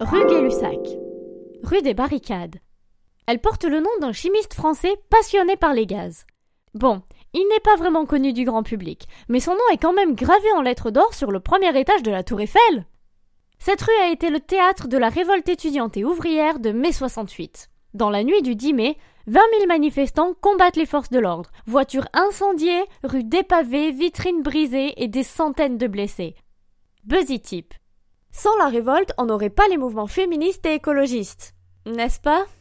Rue Gay-Lussac. Rue des Barricades. Elle porte le nom d'un chimiste français passionné par les gaz. Bon, il n'est pas vraiment connu du grand public, mais son nom est quand même gravé en lettres d'or sur le premier étage de la Tour Eiffel. Cette rue a été le théâtre de la révolte étudiante et ouvrière de mai 68. Dans la nuit du 10 mai, 20 000 manifestants combattent les forces de l'ordre. Voitures incendiées, rues dépavées, vitrines brisées et des centaines de blessés. Buzzy type. Sans la révolte, on n'aurait pas les mouvements féministes et écologistes. N'est-ce pas?